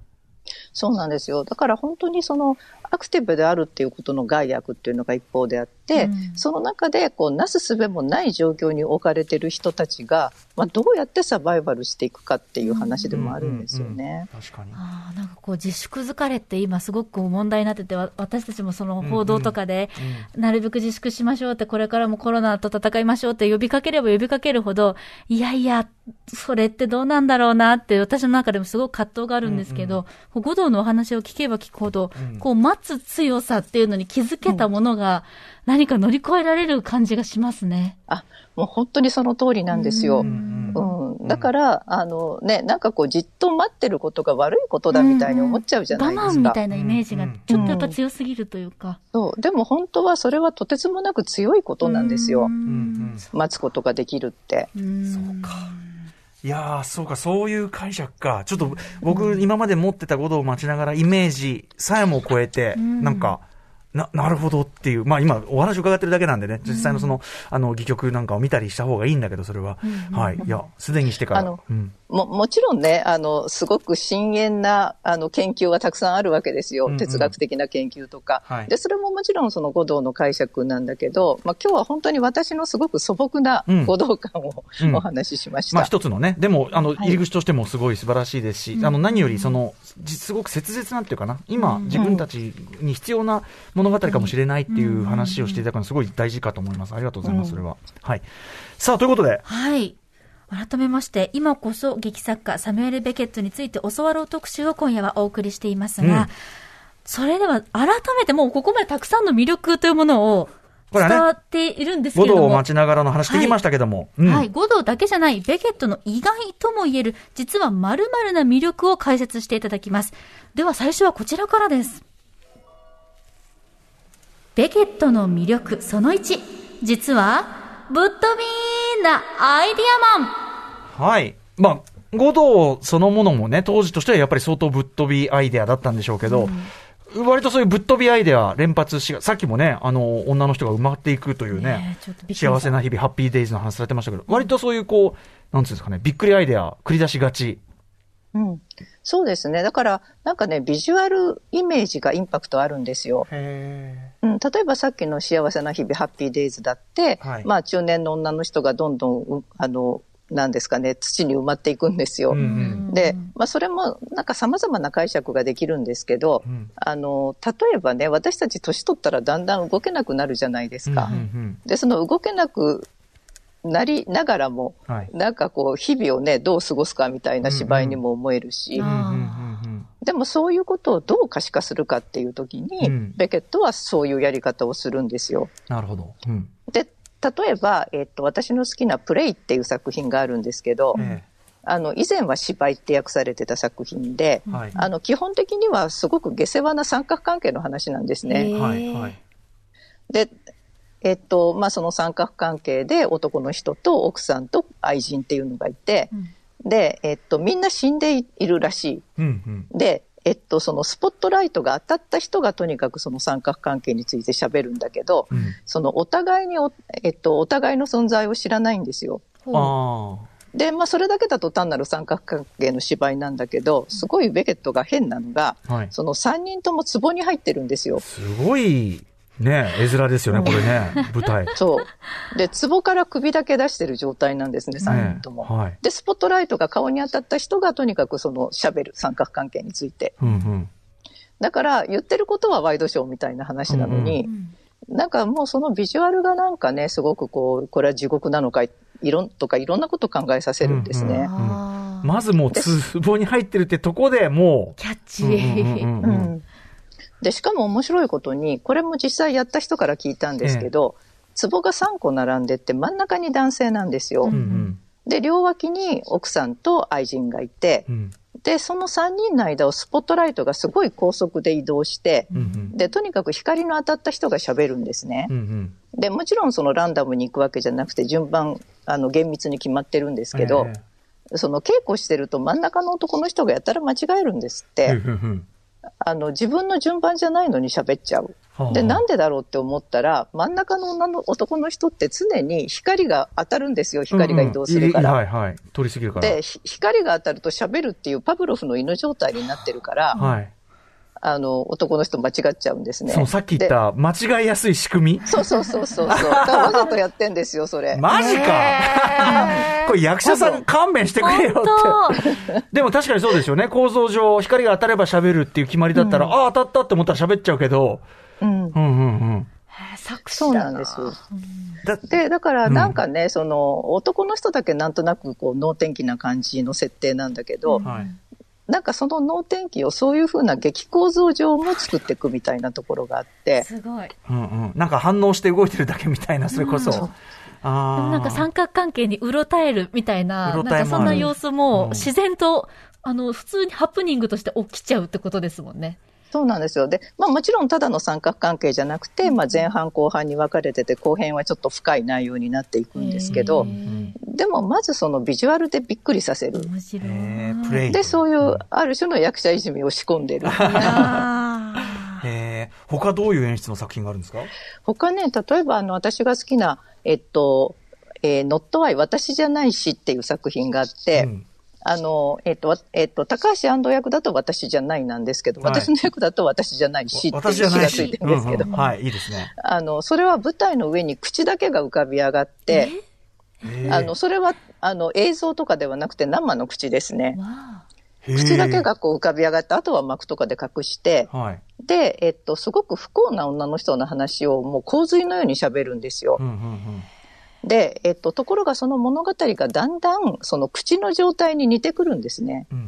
そうなんですよ。だから本当にそのアクティブであるっていうことの害悪っていうのが一方であって、うん、その中でこうなすすべもない状況に置かれてる人たちが、まあ、どうやってサバイバルしていくかっていう話でもあるんですよね。確かに。あなんかこう自粛疲れって今すごく問題になってて、私たちもその報道とかで、なるべく自粛しましょうって、これからもコロナと戦いましょうって呼びかければ呼びかけるほど、いやいや、それってどうなんだろうなって私の中でもすごく葛藤があるんですけど、うんうん、五道のお話を聞けば聞くほど、うん、こう待つ強さっていうのに気づけたものが、何か乗り越えられる感じがしますね。あ、もう本当にその通りなんですよ。うん、うん、だから、あのね、なんかこうじっと待ってることが悪いことだみたいに思っちゃうじゃないですか。我慢みたいなイメージがちょっとやっぱ強すぎるというか。そう。でも本当はそれはとてつもなく強いことなんですよ。待つことができるって。そうか。いやー、そうか、そういう解釈か。ちょっと僕、今まで持ってたことを待ちながら、イメージさえも超えて、なんか、な、なるほどっていう、まあ今お話伺ってるだけなんでね、実際のその、あの、戯曲なんかを見たりした方がいいんだけど、それは。はい。いや、すでにしてから。うん、も、もちろんね、あの、すごく深遠な、あの、研究はたくさんあるわけですよ。うんうん、哲学的な研究とか、はい。で、それももちろんその五道の解釈なんだけど、まあ今日は本当に私のすごく素朴な五道感を、うん、お話ししました。まあ一つのね、でも、あの、入り口としてもすごい素晴らしいですし、はい、あの、何よりその、すごく切実なんていうかな、今、自分たちに必要な物語かもしれないっていう話をしていただくのすごい大事かと思います。ありがとうございます、それは。はい。さあ、ということで。はい。改めまして、今こそ劇作家サミュエル・ベケットについて教わろう特集を今夜はお送りしていますが、うん、それでは改めてもうここまでたくさんの魅力というものを伝わっているんですけれども。五道を待ちながらの話できましたけども。はい、うんはい、五道だけじゃない、ベケットの意外とも言える、実は〇〇な魅力を解説していただきます。では最初はこちらからです。ベケットの魅力その1。実は、ぶっ飛びーなアイディアマンはい。まあ、五道そのものもね、当時としてはやっぱり相当ぶっ飛びアイデアだったんでしょうけど、うん、割とそういうぶっ飛びアイデア連発し、さっきもね、あの、女の人が埋まっていくというね、ね幸せな日々、ハッピーデイズの話されてましたけど、割とそういうこう、なんつうんですかね、びっくりアイデア繰り出しがち。うん。そうですね。だから、なんかね、ビジュアルイメージがインパクトあるんですよ。へうん、例えばさっきの幸せな日々、ハッピーデイズだって、はい、まあ中年の女の人がどんどん、あの、なんですかね、土に埋まっていくんですよ。うんうん、で、まあそれもなんか様々な解釈ができるんですけど、うん、あの、例えばね、私たち年取ったらだんだん動けなくなるじゃないですか。うんうんうん、で、その動けなくなりながらも、はい、なんかこう、日々をね、どう過ごすかみたいな芝居にも思えるし、でもそういうことをどう可視化するかっていう時に、うん、ベケットはそういうやり方をするんですよ。なるほど。うん、で、例えば、えっ、と、私の好きなプレイっていう作品があるんですけど、ええあの、以前は芝居って訳されてた作品で、はい、あの、基本的にはすごく下世話な三角関係の話なんですね。はい、はい。で、えっと、まあ、その三角関係で男の人と奥さんと愛人っていうのがいて、うん、で、えっと、みんな死んでいるらしい。うんうん、で、えっと、そのスポットライトが当たった人がとにかくその三角関係について喋るんだけど、うんそのお互いにお、えっと、お互いの存在を知らないんですよ。あで、まあ、それだけだと単なる三角関係の芝居なんだけど、すごいベケットが変なのが、あ。はい。その3人とも壺に入ってるんですよ。すごい、ね、絵面ですよね、これね、舞台。そう。で、壺から首だけ出してる状態なんですね、3人とも。ねはい。で、スポットライトが顔に当たった人がとにかくその喋る三角関係について。うんうん。だから言ってることはワイドショーみたいな話なのに、なんかもうそのビジュアルがなんかね、すごくこう、これは地獄なのか、いろんとかいろんなこと考えさせるんですね。あーまずもう、壺に入ってるってとこでもキャッチう、ー。うんうんうんうんうんで、しかも面白いことに、これも実際やった人から聞いたんですけど、壺が3個並んでって真ん中に男性なんですよ。うんうん。で、両脇に奥さんと愛人がいて、うん。で、その3人の間をスポットライトがすごい高速で移動して、うんうん。で、とにかく光の当たった人が喋るんですね。う。んで、もちろんそのランダムに行くわけじゃなくて、順番、あの、厳密に決まってるんですけど、えその稽古してると真ん中の男の人がやたら間違えるんですっえて、うんうんあの、自分の順番じゃないのに喋っちゃう。はあで、なんでだろうって思ったら、真ん中の女の男の人って常に光が当たるんですよ、光が移動するから。うんうんいはいはい。通り過ぎるから。で、ひ光が当たると喋るっていうパブロフの犬状態になってるから、はい。あの、男の人間違っちゃうんですね。そのさっき言った間違いやすい仕組み？で。そうそうそうそうそう。だからわざとやってんですよ、それ。マジか これ役者さん勘弁してくれよ本って。でも確かにそうですよね。構造上、光が当たれば喋るっていう決まりだったら、ああ、当たったって思ったら喋っちゃうけど、うん。うんうんうん。作詞そうだなんですよ。だで、だからなんかね、その、男の人だけなんとなくこう、能天気な感じの設定なんだけど、はい。なんかその能天気をそういうふうな劇構造上も作っていくみたいなところがあって、すごい。うんうん。なんか反応して動いてるだけみたいな、それこそ。そうああ。なんか三角関係にうろたえるみたいな、なんかそんな様子うんも自然と、あの、普通にハプニングとして起きちゃうってことですもんね。そうなんですよ。で、まあもちろんただの三角関係じゃなくて、まあ前半後半に分かれてて、後編はちょっと深い内容になっていくんですけへどでもまずそのビジュアルでびっくりさせる。面白い。へープレイ。で、そういうある種の役者いじめを仕込んでる。え。他どういう演出の作品があるんですか？他ね、例えばあの私が好きな、えっと、えー、ノットアイ私じゃないしっていう作品があって、うんあの、えっと、わえっと、高橋安藤役だと私じゃないなんですけど、はい私の役だと私じゃないしっていう私じゃないし詩がついて。るんですけど、うんうんはい、いいですね。あの、それは舞台の上に口だけが浮かび上がって、あの、それは、あの、映像とかではなくて生の口ですね。口だけがこう浮かび上がって、あとは幕とかで隠して、はい。で、えっと、すごく不幸な女の人の話をもう洪水のように喋るんですよう。んうんうん。で、えっと、ところがその物語がだんだん、その口の状態に似てくるんですね。うん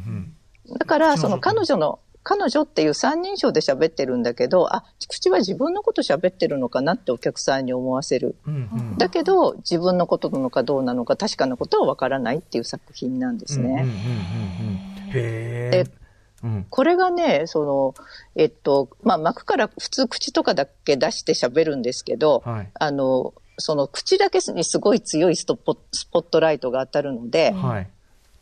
うん。だから、その彼女の、彼女っていう三人称で喋ってるんだけど、あ、口は自分のこと喋ってるのかなってお客さんに思わせる。うんうん。だけど、自分のことなのかどうなのか確かなことはわからないっていう作品なんですね。で。うん。これがね、その、えっと、まあ、幕から普通口とかだけ出して喋るんですけど、はい。あの、その口だけにすごい強いストポスポットライトが当たるので、はい。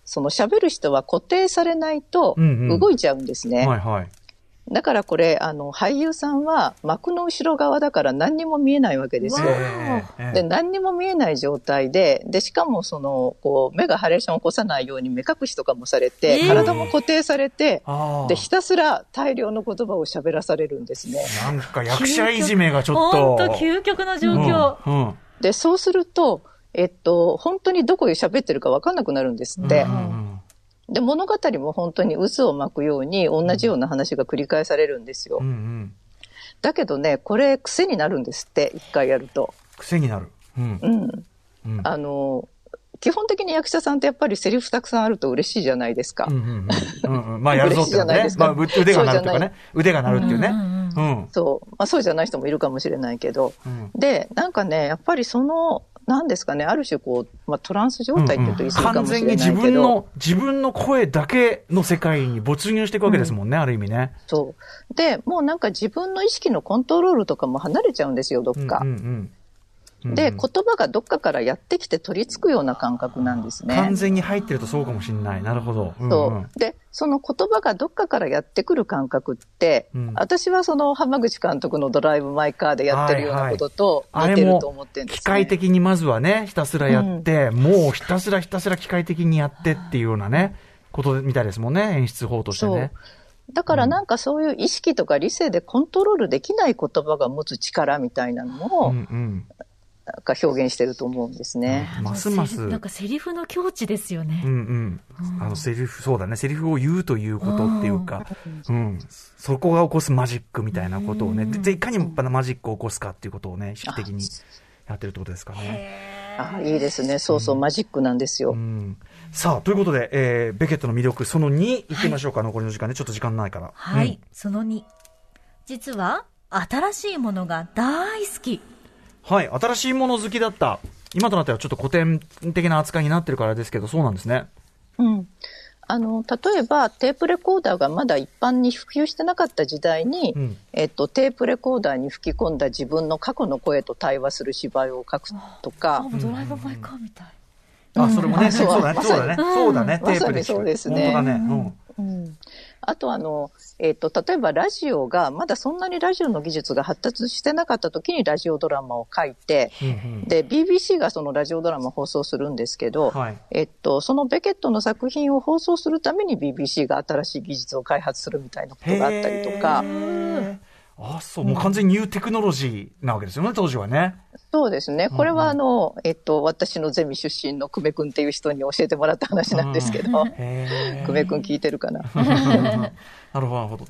その喋る人は固定されないとうんうん動いちゃうんですね。はいはい。だからこれ、あの、俳優さんは幕の後ろ側だから何にも見えないわけですよ。ええで、何にも見えない状態で、で、しかもその、こう、目がハレーションを起こさないように目隠しとかもされて、えー体も固定されて。で、ひたすら大量の言葉を喋らされるんですね。なんか役者いじめがちょっと。本当究極の状況。うん。うんで、そうすると、えっと、本当にどこで喋ってるか分かんなくなるんですって。で、物語も本当に渦を巻くように同じような話が繰り返されるんですよ。うんうん。だけどね、これ癖になるんですって、一回やると。癖になる。うんう。ん。うんあの、基本的に役者さんってやっぱりセリフたくさんあると嬉しいじゃないですか。うんうんうんうんうん。まあやるぞっていうのね嬉しいじゃないで。すかまあ腕が鳴るとかね。腕が鳴るっていうね。そう。まあそうじゃない人もいるかもしれないけど。うんで、なんかね、やっぱりその、なんですかね、ある種こう、まあトランス状態って言うと言い過ぎか完もしれ全に自ないけど、分の、自分の声だけの世界に没入していくわけですもんね、ある意味ね。そう。で、もうなんか自分の意識のコントロールとかも離れちゃうんですよ、どっか。うんうんで、言葉がどっかからやってきて取り付くような感覚なんですね。完全に入ってるとそうかもしれない。なるほど。そう。で、その言葉がどっかからやってくる感覚って、うん、私はその浜口監督のドライブ・マイ・カーでやってるようなことと似てると思ってるんです、ね、機械的にまずはね、ひたすらやって、うん、もうひたすらひたすら機械的にやってっていうようなね、ことみたいですもんね、演出法としてね。だからなんかそういう意識とか理性でコントロールできない言葉が持つ力みたいなのを、うんうんが表現してると思うんですね。ますます。なんかセリフの境地ですよね。うんうん。あのセリフ、そうだね。セリフを言うということっていうか、うん。そこが起こすマジックみたいなことをね、で、いかにもマジックを起こすかっていうことをね、意識的にやってるってことですかね。あいいですね。そうそう、マジックなんですよ。うん、さあ、ということで、えー、ベケットの魅力、その2、いってみましょうか、はい、残りの時間で、ちょっと時間ないから。はい、うん、その2。実は、新しいものが大好き。はい、新しいもの好きだった。今となってはちょっと古典的な扱いになってるからですけど、そうなんですね。うん。あの、例えば、テープレコーダーがまだ一般に普及してなかった時代に、うん、えっと、テープレコーダーに吹き込んだ自分の過去の声と対話する芝居を書くとか。ドライブ・マイ・カーみたい。あ、それもね、そうだね、そうだね、そうだね、テープでそうですね。本当だね。うん。あとあの、えっ、ー、と、例えばラジオが、まだそんなにラジオの技術が発達してなかった時にラジオドラマを書いて、うんうん、で、BBC がそのラジオドラマを放送するんですけど、はい、えっと、そのベケットの作品を放送するために BBC が新しい技術を開発するみたいなことがあったりとか、あそう、もう完全にニューテクノロジーなわけですよね、当時はね。そうですね。これはあの、うんうん、えっと、私のゼミ出身の久米君っていう人に教えてもらった話なんですけど、久米君聞いてるかな？なるほど、なるほど。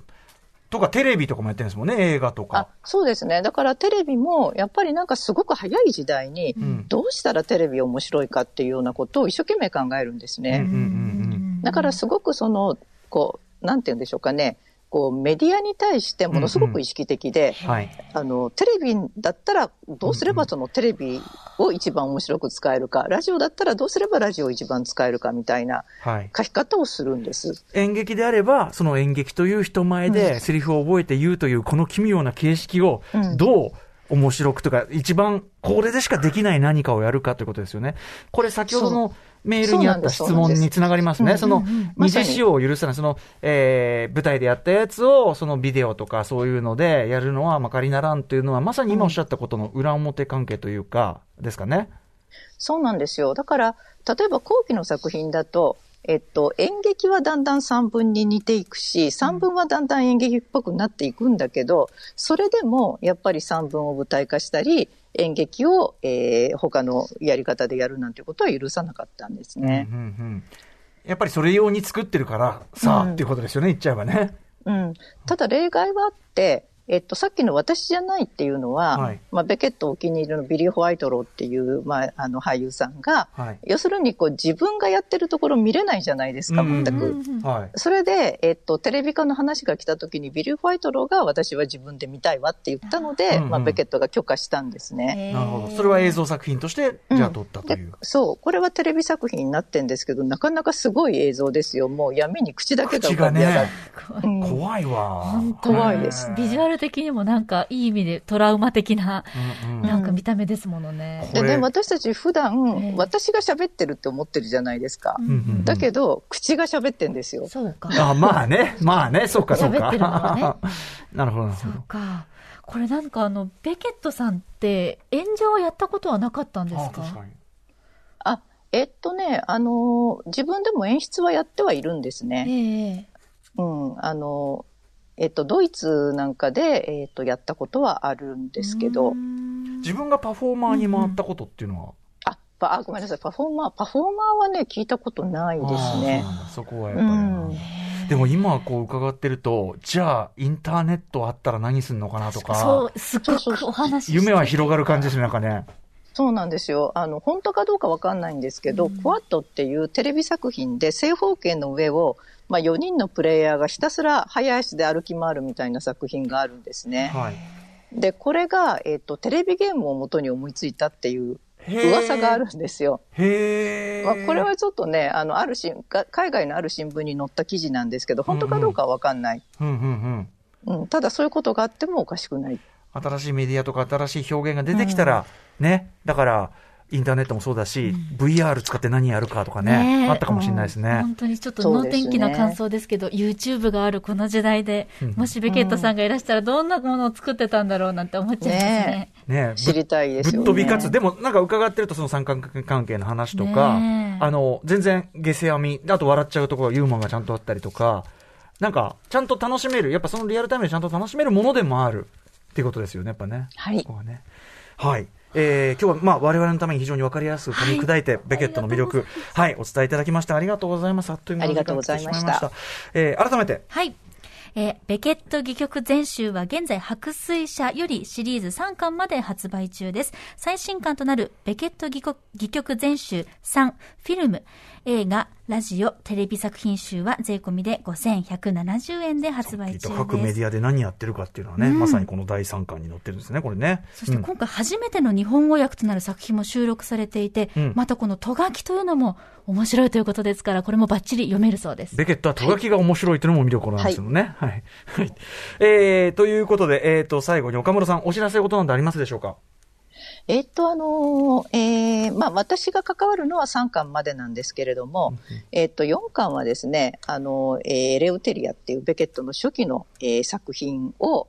とか、テレビとかもやってるんですもんね、映画とか。そうですね。だからテレビも、やっぱりなんかすごく早い時代に、どうしたらテレビ面白いかっていうようなことを一生懸命考えるんですね。だからすごくその、こう、なんて言うんでしょうかね。こうメディアに対してものすごく意識的で、うんうんはい、あのテレビだったらどうすればそのテレビを一番面白く使えるか、ラジオだったらどうすればラジオを一番使えるかみたいな書き方をするんです。はい、演劇であれば、その演劇という人前でセリフを覚えて言うというこの奇妙な形式をどう面白くとか、一番これでしかできない何かをやるかということですよね。これ先ほどのメールにあった質問につながりますね。その、二次使用を許さない、その、えー、舞台でやったやつを、そのビデオとかそういうのでやるのはまかりならんというのは、まさに今おっしゃったことの裏表関係というか、ですかね。そうなんですよ。だから、例えば後期の作品だと、えっと、演劇はだんだん散文に似ていくし、散文はだんだん演劇っぽくなっていくんだけど、それでもやっぱり散文を舞台化したり、演劇を、えー、他のやり方でやるなんてことは許さなかったんですね。うんうんうん、やっぱりそれ用に作ってるからさあ、うん、っていうことですよね、言っちゃえばね。うん。ただ例外はあって、えっと、さっきの私じゃないっていうのは、はい、まあ、ベケットお気に入りのビリー・ホワイトローっていう、まあ、あの俳優さんが、はい、要するにこう自分がやってるところ見れないじゃないですか、全く。それで、えっと、テレビ化の話が来た時にビリー・ホワイトローが私は自分で見たいわって言ったので、まあ、ベケットが許可したんですね。なるほど。それは映像作品として、じゃあ撮ったという、うん、そう。これはテレビ作品になってんですけど、なかなかすごい映像ですよ。もう闇に口だけが浮かび上がる。ね、怖いわ。怖いです。ビジュアル的にもなんかかいい意味でトラウマ的な、なんか見た目ですものね。でね、私たち普段、私が喋ってるって思ってるじゃないですか。だけど、口が喋ってんですよ。そうか。あまあね、まあね、そうか、そうか。喋ってるのはね。なるほど、そうか。これなんかあの、ベケットさんって演者はやったことはなかったんですか？あ、えっとね、あの、自分でも演出はやってはいるんですね。えー、うん、あの、えっと、ドイツなんかで、えっと、やったことはあるんですけど。自分がパフォーマーに回ったことっていうのは、うん、あ、あ、ごめんなさい。パフォーマー、パフォーマーはね、聞いたことないですね。そこはやっぱり、うん、でも今こう伺ってると、じゃあインターネットあったら何するのかなとか。そう、すごくお話夢は広がる感じですね、なんかね。そうなんですよ。あの、本当かどうかわかんないんですけど、うん、クワットっていうテレビ作品で正方形の上をまあ、4人のプレイヤーがひたすら早足で歩き回るみたいな作品があるんですね。はい、でこれが、えーと、テレビゲームをもとに思いついたっていう噂があるんですよ。へまあ、これはちょっとねあのあるし海外のある新聞に載った記事なんですけど本当かどうかは分かんない、うんうんうん、ただそういうことがあってもおかしくない。新しいメディアとか新しい表現が出てきたら、ね。だから、インターネットもそうだし、VR 使って何やるかとかね、ねえあったかもしれないですね。本当にちょっと能天気な感想ですけど、YouTube があるこの時代で、もしベケットさんがいらしたらどんなものを作ってたんだろうなんて思っちゃいますね。ね知りたいですよね。ぶっ飛びかつ、でもなんか伺ってるとその三角関係の話とか、あの、全然下世阿弥、あと笑っちゃうところユーモアがちゃんとあったりとか、なんか、ちゃんと楽しめる、やっぱそのリアルタイムでちゃんと楽しめるものでもあるっていうことですよね、やっぱね。はいここはね。はい。えー、今日は、まあ、我々のために非常にわかりやすく噛み砕いて、ベケットの魅力、はい、お伝えいただきましてありがとうございます。あっという間の時間が来てしまいました。ありがとうえー、改めて、はい。えーベケット戯曲全集は現在白水社よりシリーズ3巻まで発売中です。最新巻となるベケット戯曲全集3フィルム映画、ラジオ、テレビ作品集は税込みで5170円で発売中各メ。ディアで何やってるかっていうのはね、まさにこの第3巻に載ってるんですね、これね。うんそして今回初めての日本語訳となる作品も収録されていて、うんまたこのト書きというのも面白いということですから、これもバッチリ読めるそうです。ベケットはとがきが面白いというのも見どころなんですよね。はい。はい。えー、ということで、えーと、最後に岡村さん、お知らせことなんてありますでしょうか？えっと、あのーえーまあ、私が関わるのは3巻までなんですけれども、えっと、4巻はですね、あのーえーレウテリアっていうベケットの初期の、えー作品を、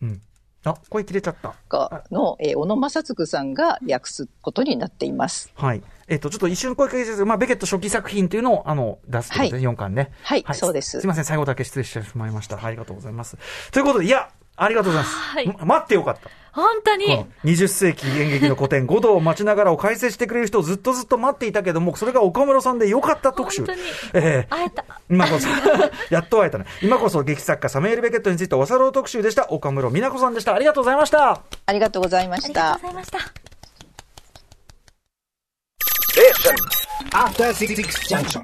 うん。あ、声切れちゃった。がの、えー小野正嗣さんが訳すことになっています。はい。えっ、と、ちょっと一瞬声かけてまあ、ベケット初期作品というのを、あの、出すということで、4巻ね。はいそうですすいません、最後だけ失礼してしまいました。はいありがとうございます。ということで、いや、ありがとうございます。はいま待ってよかった。本当にこの20世紀演劇の古典、五道を待ちながらを解説してくれる人をずっとずっと待っていたけども、それが岡村さんでよかった特集。本当にえー会えた。今こそ、やっと会えたね。今こそ劇作家サメール・ベケットについておさろう特集でした。岡村美奈子さんでした。ありがとうございました。ありがとうございまあしたりがとう。ございました。After Six Junction.